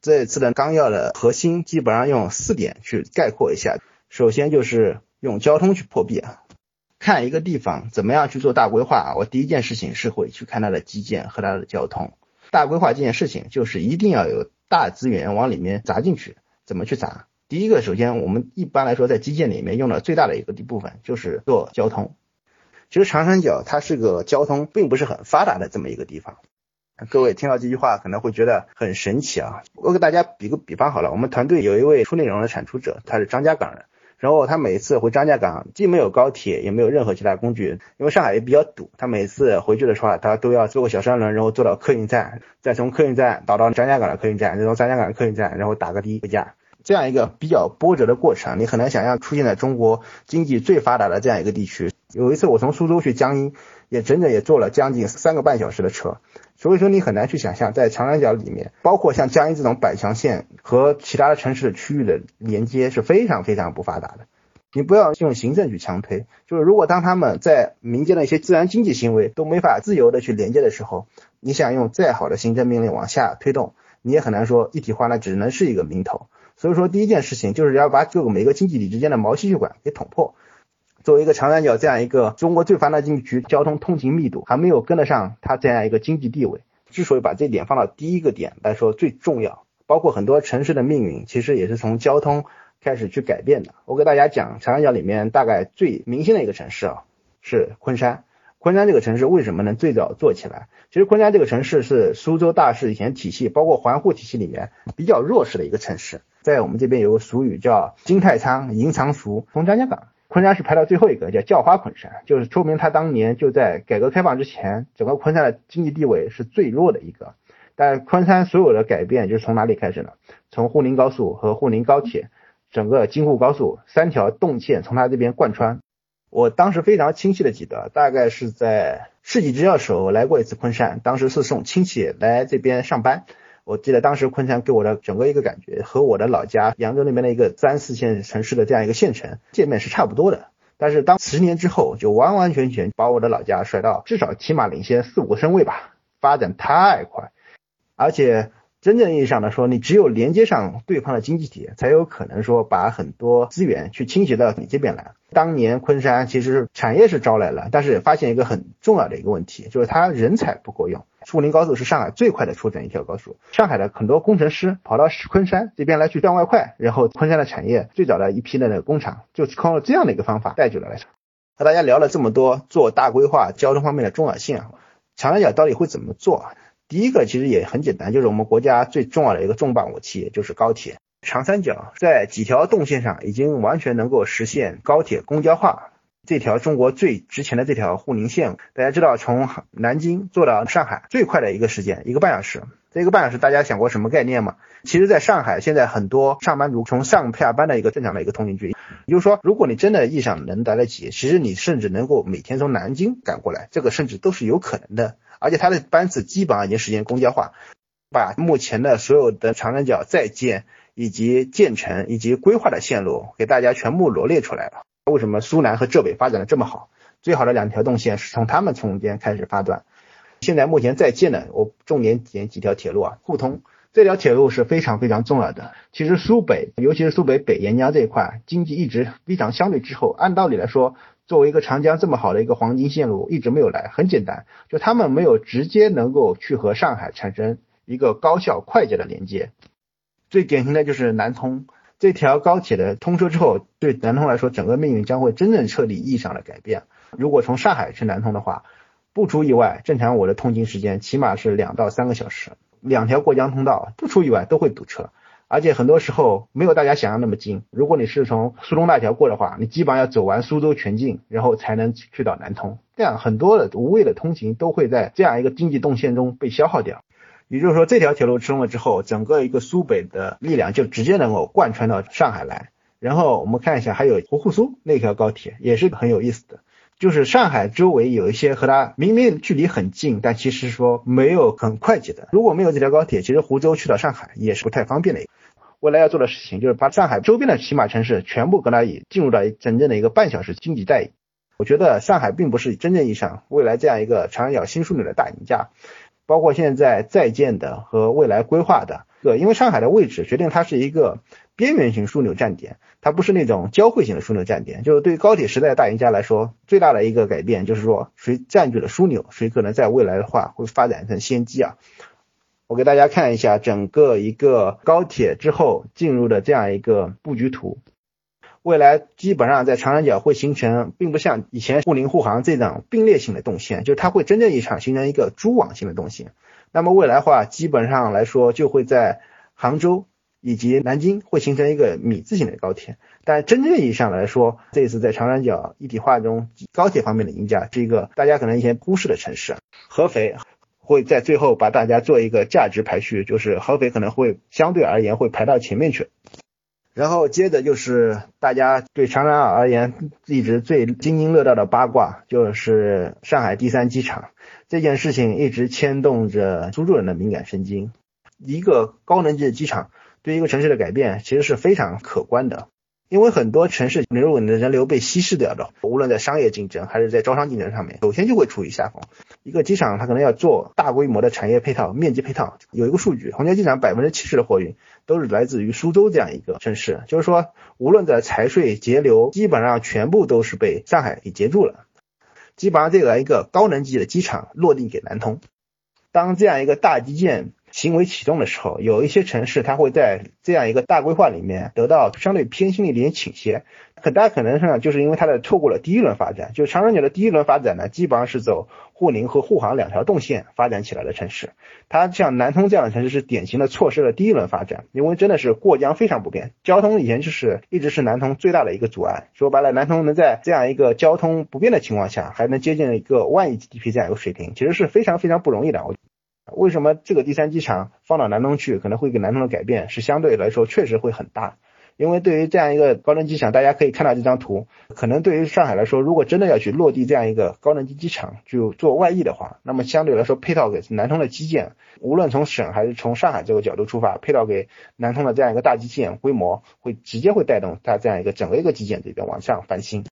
这次的纲要的核心基本上用四点去概括一下。首先就是用交通去破壁啊，看一个地方怎么样去做大规划，我第一件事情是会去看它的基建和它的交通。大规划这件事情就是一定要有大资源往里面砸进去，怎么去砸？第一个，首先我们一般来说在基建里面用的最大的一个部分就是做交通。其实长三角它是个交通并不是很发达的这么一个地方。各位听到这句话可能会觉得很神奇啊！我给大家比个比方好了，我们团队有一位出内容的产出者，他是张家港人，然后他每次回张家港，既没有高铁，也没有任何其他工具，因为上海也比较堵，他每次回去的时候，他都要坐个小三轮，然后坐到客运站，再从客运站倒到张家港的客运站，再从张家港的客运站，然后打个的回家，这样一个比较波折的过程，你很难想象出现在中国经济最发达的这样一个地区。有一次我从苏州去江阴，也整整也坐了将近三个半小时的车。所以说你很难去想象，在长三角里面，包括像江阴这种百强县和其他的城市区域的连接是非常非常不发达的。你不要用行政去强推，就是如果当他们在民间的一些自然经济行为都没法自由的去连接的时候，你想用再好的行政命令往下推动，你也很难说一体化，那只能是一个名头。所以说第一件事情就是要把各个每个经济体之间的毛细血管给捅破。作为一个长三角这样一个中国最发达经济区，交通通勤密度还没有跟得上它这样一个经济地位。之所以把这点放到第一个点来说最重要，包括很多城市的命运其实也是从交通开始去改变的。我给大家讲长三角里面大概最明星的一个城市啊，是昆山。昆山这个城市为什么能最早做起来？其实昆山这个城市是苏州大市以前体系，包括环沪体系里面比较弱势的一个城市。在我们这边有个俗语叫“金太仓银藏熟”，从张家港。昆山是排到最后一个，叫叫花昆山，就是说明他当年就在改革开放之前，整个昆山的经济地位是最弱的一个。但昆山所有的改变就是从哪里开始呢？从沪宁高速和沪宁高铁，整个京沪高速三条动线从他这边贯穿。我当时非常清晰的记得，大概是在世纪之交时候来过一次昆山，当时是送亲戚来这边上班。我记得当时昆山给我的整个一个感觉和我的老家扬州那边的一个三四线城市的这样一个县城界面是差不多的，但是当十年之后就完完全全把我的老家甩到至少起码领先四五个身位吧，发展太快，而且。真正意义上的说，你只有连接上对方的经济体，才有可能说把很多资源去倾斜到你这边来。当年昆山其实产业是招来了，但是发现一个很重要的一个问题，就是它人才不够用。沪宁高速是上海最快的出整一条高速，上海的很多工程师跑到昆山这边来去赚外快，然后昆山的产业最早的一批的那个工厂就靠这样的一个方法带进来了。和大家聊了这么多做大规划交通方面的重要性啊，长三角到底会怎么做？第一个其实也很简单，就是我们国家最重要的一个重磅武器，就是高铁。长三角在几条动线上已经完全能够实现高铁公交化。这条中国最值钱的这条沪宁线，大家知道从南京坐到上海最快的一个时间一个半小时。这一个半小时，大家想过什么概念吗？其实，在上海现在很多上班族从上下班的一个正常的一个通勤距离，也就是说，如果你真的意义上能来得及，其实你甚至能够每天从南京赶过来，这个甚至都是有可能的。而且它的班次基本上已经实现公交化，把目前的所有的长三角在建以及建成以及规划的线路给大家全部罗列出来了。为什么苏南和浙北发展的这么好？最好的两条动线是从他们中间开始发端。现在目前在建的，我重点点几条铁路啊，沪通这条铁路是非常非常重要的。其实苏北，尤其是苏北北沿江这一块，经济一直非常相对滞后。按道理来说，作为一个长江这么好的一个黄金线路，一直没有来。很简单，就他们没有直接能够去和上海产生一个高效快捷的连接。最典型的就是南通这条高铁的通车之后，对南通来说，整个命运将会真正彻底意义上的改变。如果从上海去南通的话，不出意外，正常我的通勤时间起码是两到三个小时，两条过江通道不出意外都会堵车。而且很多时候没有大家想象那么近。如果你是从苏东大桥过的话，你基本上要走完苏州全境，然后才能去到南通。这样很多的无谓的通勤都会在这样一个经济动线中被消耗掉。也就是说，这条铁路通了之后，整个一个苏北的力量就直接能够贯穿到上海来。然后我们看一下，还有芜沪苏那条高铁也是很有意思的，就是上海周围有一些和它明明距离很近，但其实说没有很快捷的。如果没有这条高铁，其实湖州去到上海也是不太方便的。未来要做的事情就是把上海周边的骑马城市全部跟它也进入到真正的一个半小时经济带。我觉得上海并不是真正意义上未来这样一个长三角新枢纽的大赢家，包括现在在建的和未来规划的对，因为上海的位置决定它是一个边缘型枢纽站点，它不是那种交汇型的枢纽站点。就是对于高铁时代的大赢家来说，最大的一个改变就是说，谁占据了枢纽，谁可能在未来的话会发展成先机啊。我给大家看一下整个一个高铁之后进入的这样一个布局图。未来基本上在长三角会形成，并不像以前沪宁沪杭这种并列性的动线，就是它会真正意义上形成一个蛛网型的动线。那么未来的话，基本上来说就会在杭州以及南京会形成一个米字形的高铁。但真正意义上来说，这次在长三角一体化中，高铁方面的赢家是一个大家可能以前忽视的城市——合肥，会在最后把大家做一个价值排序，就是合肥可能会相对而言会排到前面去。然后接着就是大家对长沙而言一直最津津乐道的八卦，就是上海第三机场这件事情一直牵动着苏州人的敏感神经。一个高能级的机场对一个城市的改变其实是非常可观的。因为很多城市如果你的人流被稀释掉的，无论在商业竞争还是在招商竞争上面，首先就会处于下风。一个机场它可能要做大规模的产业配套、面积配套。有一个数据，虹桥机场百分之七十的货运都是来自于苏州这样一个城市，就是说，无论在财税节流，基本上全部都是被上海给截住了。基本上这个一个高能级的机场落地给南通，当这样一个大基建。行为启动的时候，有一些城市它会在这样一个大规划里面得到相对偏心的一点倾斜，很大可能上就是因为它的错过了第一轮发展。就长三角的第一轮发展呢，基本上是走沪宁和沪杭两条动线发展起来的城市，它像南通这样的城市是典型的错失了第一轮发展，因为真的是过江非常不便，交通以前就是一直是南通最大的一个阻碍。说白了，南通能在这样一个交通不便的情况下，还能接近一个万亿 GDP 这样一个水平，其实是非常非常不容易的。我。为什么这个第三机场放到南通去，可能会给南通的改变是相对来说确实会很大？因为对于这样一个高能机场，大家可以看到这张图，可能对于上海来说，如果真的要去落地这样一个高能级机场，就做外溢的话，那么相对来说配套给南通的基建，无论从省还是从上海这个角度出发，配套给南通的这样一个大基建规模，会直接会带动它这样一个整个一个基建这边往上翻新。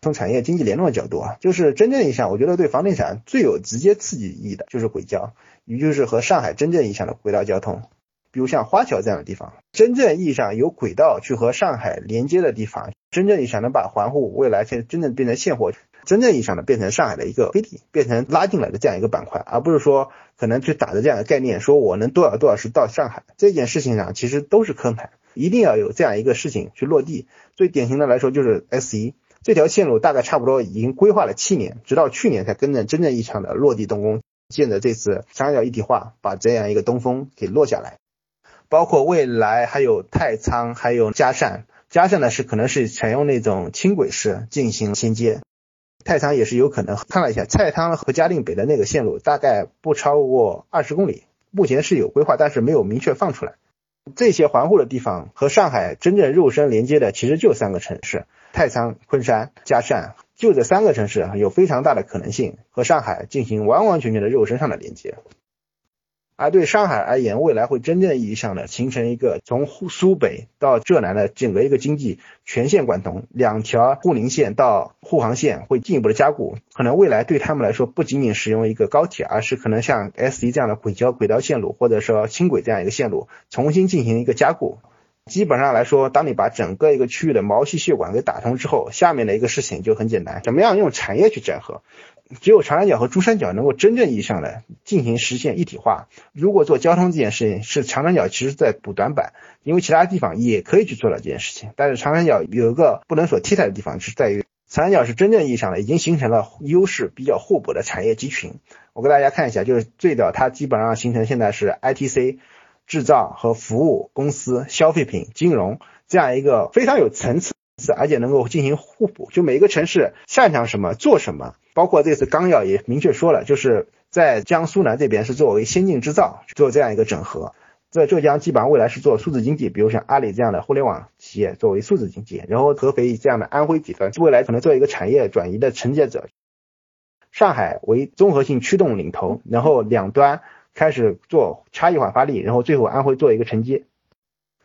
从产业经济联动的角度啊，就是真正意义上，我觉得对房地产最有直接刺激意义的就是轨交。也就是和上海真正意义上的轨道交通，比如像花桥这样的地方，真正意义上有轨道去和上海连接的地方，真正意义上能把环沪未来现真正变成现货，真正意义上的变成上海的一个飞地，变成拉进来的这样一个板块，而不是说可能去打着这样的概念，说我能多少多少时到上海，这件事情上其实都是坑盘，一定要有这样一个事情去落地。最典型的来说就是 S 一这条线路，大概差不多已经规划了七年，直到去年才跟着真正意义上的落地动工。见着这次长三角一体化，把这样一个东风给落下来，包括未来还有太仓，还有嘉善，嘉善呢是可能是采用那种轻轨式进行衔接，太仓也是有可能。看了一下，太仓和嘉定北的那个线路大概不超过二十公里，目前是有规划，但是没有明确放出来。这些环沪的地方和上海真正肉身连接的，其实就三个城市：太仓、昆山、嘉善。就这三个城市有非常大的可能性和上海进行完完全全的肉身上的连接，而对上海而言，未来会真正意义上的形成一个从苏北到浙南的整个一个经济全线贯通，两条沪宁线到沪杭线会进一步的加固，可能未来对他们来说不仅仅使用一个高铁，而是可能像 S 一这样的轨交轨道线路，或者说轻轨这样一个线路重新进行一个加固。基本上来说，当你把整个一个区域的毛细血管给打通之后，下面的一个事情就很简单，怎么样用产业去整合？只有长三角和珠三角能够真正意义上的进行实现一体化。如果做交通这件事情，是长三角其实在补短板，因为其他地方也可以去做到这件事情。但是长三角有一个不能所替代的地方，是在于长三角是真正意义上的已经形成了优势比较互补的产业集群。我给大家看一下，就是最早它基本上形成现在是 ITC。制造和服务公司、消费品、金融这样一个非常有层次，而且能够进行互补。就每一个城市擅长什么做什么，包括这次纲要也明确说了，就是在江苏南这边是作为先进制造做这样一个整合，在浙江基本上未来是做数字经济，比如像阿里这样的互联网企业作为数字经济，然后合肥这样的安徽集团未来可能做一个产业转移的承接者，上海为综合性驱动领头，然后两端。开始做差异化发力，然后最后安徽做一个承接，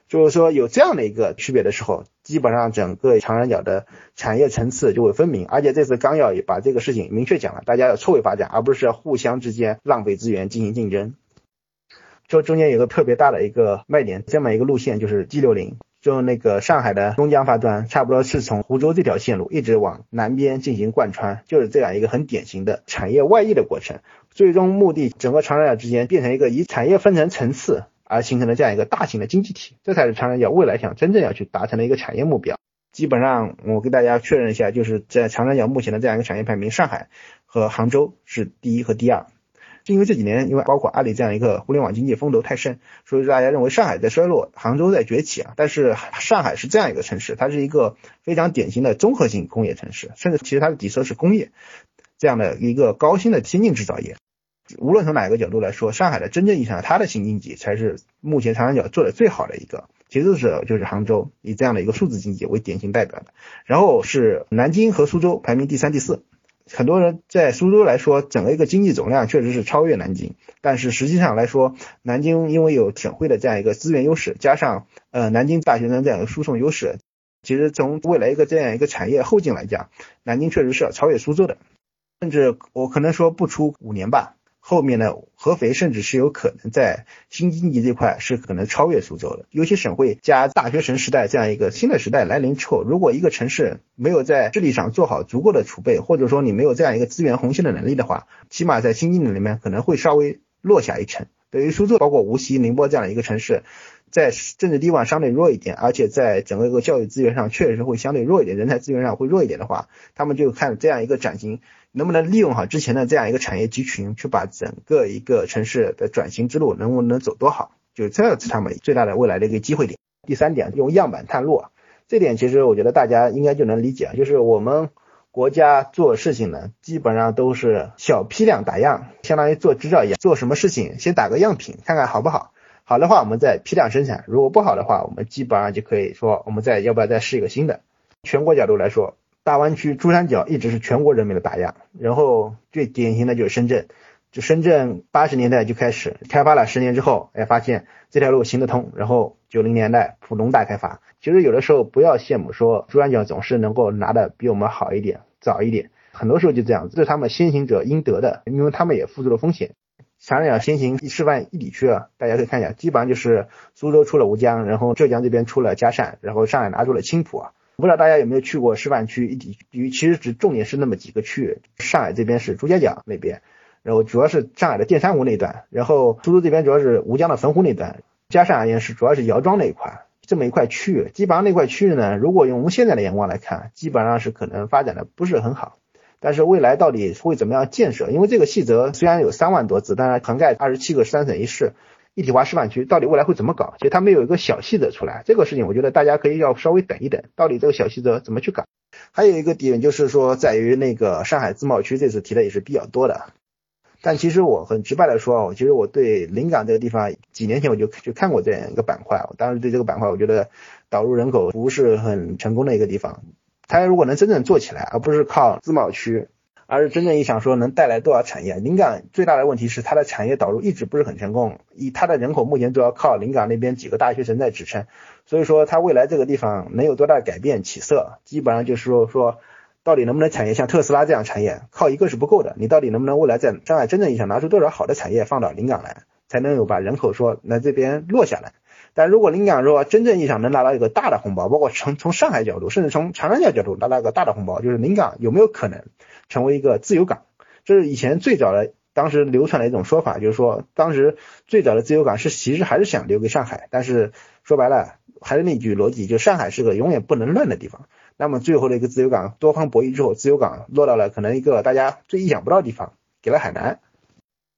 就是说有这样的一个区别的时候，基本上整个长三角的产业层次就会分明。而且这次纲要也把这个事情明确讲了，大家要错位发展，而不是互相之间浪费资源进行竞争。就中间有个特别大的一个卖点，这么一个路线就是 G 六零，就那个上海的东江发端，差不多是从湖州这条线路一直往南边进行贯穿，就是这样一个很典型的产业外溢的过程。最终目的，整个长三角之间变成一个以产业分成层次而形成的这样一个大型的经济体，这才是长三角未来想真正要去达成的一个产业目标。基本上，我给大家确认一下，就是在长三角目前的这样一个产业排名，上海和杭州是第一和第二。就因为这几年，因为包括阿里这样一个互联网经济风头太盛，所以说大家认为上海在衰落，杭州在崛起啊。但是上海是这样一个城市，它是一个非常典型的综合性工业城市，甚至其实它的底色是工业这样的一个高新的先进制造业。无论从哪个角度来说，上海的真正意义上它的新经济才是目前长三角做的最好的一个，其次是就是杭州以这样的一个数字经济为典型代表的，然后是南京和苏州排名第三第四。很多人在苏州来说，整个一个经济总量确实是超越南京，但是实际上来说，南京因为有省会的这样一个资源优势，加上呃南京大学生这样一个输送优势，其实从未来一个这样一个产业后劲来讲，南京确实是要超越苏州的，甚至我可能说不出五年吧。后面呢，合肥甚至是有可能在新经济这块是可能超越苏州的。尤其省会加大学城时代这样一个新的时代来临之后，如果一个城市没有在治理上做好足够的储备，或者说你没有这样一个资源红线的能力的话，起码在新经济里面可能会稍微落下一层。对于苏州，包括无锡、宁波这样一个城市，在政治地位相对弱一点，而且在整个一个教育资源上确实会相对弱一点，人才资源上会弱一点的话，他们就看这样一个转型。能不能利用好之前的这样一个产业集群，去把整个一个城市的转型之路能不能走多好？就这是他们最大的未来的一个机会点。第三点，用样板探路啊，这点其实我觉得大家应该就能理解，就是我们国家做事情呢，基本上都是小批量打样，相当于做制造一样，做什么事情先打个样品，看看好不好，好的话我们再批量生产，如果不好的话，我们基本上就可以说我们再要不要再试一个新的。全国角度来说。大湾区珠三角一直是全国人民的打样，然后最典型的就是深圳，就深圳八十年代就开始开发了，十年之后，哎，发现这条路行得通，然后九零年代浦东大开发。其实有的时候不要羡慕说珠三角总是能够拿的比我们好一点、早一点，很多时候就这样，这是他们先行者应得的，因为他们也付出了风险。长三角先行示范一里区啊，大家可以看一下，基本上就是苏州出了吴江，然后浙江这边出了嘉善，然后上海拿住了青浦啊。不知道大家有没有去过示范区一体区？其实只重点是那么几个区域。上海这边是朱家角那边，然后主要是上海的淀山湖那段，然后苏州这边主要是吴江的汾湖那段，嘉善而言是主要是姚庄那一块，这么一块区域。基本上那块区域呢，如果用我们现在的眼光来看，基本上是可能发展的不是很好。但是未来到底会怎么样建设？因为这个细则虽然有三万多字，但是涵盖二十七个三省一市。一体化示范区到底未来会怎么搞？其实它没有一个小细则出来，这个事情我觉得大家可以要稍微等一等，到底这个小细则怎么去搞？还有一个点就是说，在于那个上海自贸区这次提的也是比较多的，但其实我很直白的说，其实我对临港这个地方几年前我就就看过这样一个板块，我当时对这个板块我觉得导入人口不是很成功的一个地方，它如果能真正做起来，而不是靠自贸区。而是真正意义上说能带来多少产业？临港最大的问题是它的产业导入一直不是很成功，以它的人口目前主要靠临港那边几个大学城在支撑，所以说它未来这个地方能有多大改变起色，基本上就是说说到底能不能产业像特斯拉这样产业，靠一个是不够的，你到底能不能未来在上海真正意义上拿出多少好的产业放到临港来，才能有把人口说来这边落下来？但如果临港说真正意义上能拿到一个大的红包，包括从从上海角度，甚至从长三角角度拿到一个大的红包，就是临港有没有可能？成为一个自由港，这是以前最早的当时流传的一种说法，就是说当时最早的自由港是其实还是想留给上海，但是说白了还是那句逻辑，就上海是个永远不能乱的地方。那么最后的一个自由港多方博弈之后，自由港落到了可能一个大家最意想不到的地方，给了海南。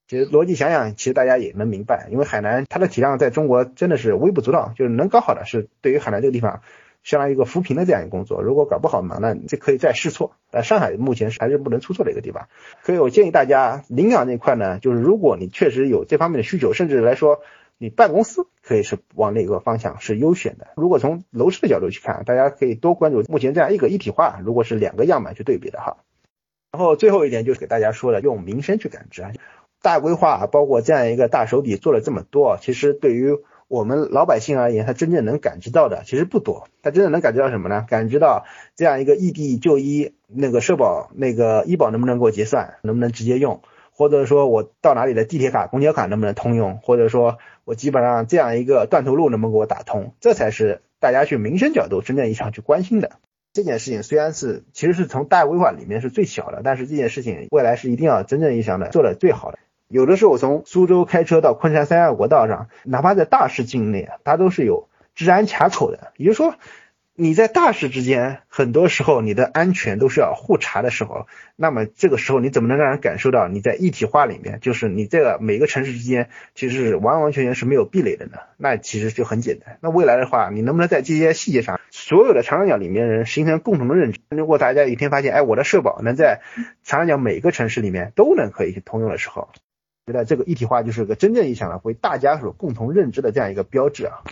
其实逻辑想想，其实大家也能明白，因为海南它的体量在中国真的是微不足道，就是能搞好的是对于海南这个地方。相当于一个扶贫的这样一个工作，如果搞不好嘛，那这可以再试错。但上海目前是还是不能出错的一个地方，所以我建议大家临港这块呢，就是如果你确实有这方面的需求，甚至来说你办公司可以是往哪个方向是优选的。如果从楼市的角度去看，大家可以多关注目前这样一个一体化，如果是两个样板去对比的哈。然后最后一点就是给大家说的，用民生去感知啊，大规划包括这样一个大手笔做了这么多，其实对于。我们老百姓而言，他真正能感知到的其实不多。他真正能感知到什么呢？感知到这样一个异地就医，那个社保那个医保能不能给我结算，能不能直接用，或者说我到哪里的地铁卡、公交卡能不能通用，或者说我基本上这样一个断头路能不能给我打通，这才是大家去民生角度真正意义上去关心的。这件事情虽然是其实是从大规划里面是最小的，但是这件事情未来是一定要真正意义上的做的最好的。有的时候我从苏州开车到昆山三亚国道上，哪怕在大市境内，它都是有治安卡口的，也就是说。你在大市之间，很多时候你的安全都是要互查的时候，那么这个时候你怎么能让人感受到你在一体化里面，就是你这个每个城市之间其实是完完全全是没有壁垒的呢？那其实就很简单。那未来的话，你能不能在这些细节上，所有的长三角里面人形成共同的认知？如果大家有一天发现，哎，我的社保能在长三角每个城市里面都能可以通用的时候，觉得这个一体化就是个真正意义上的为大家所共同认知的这样一个标志啊。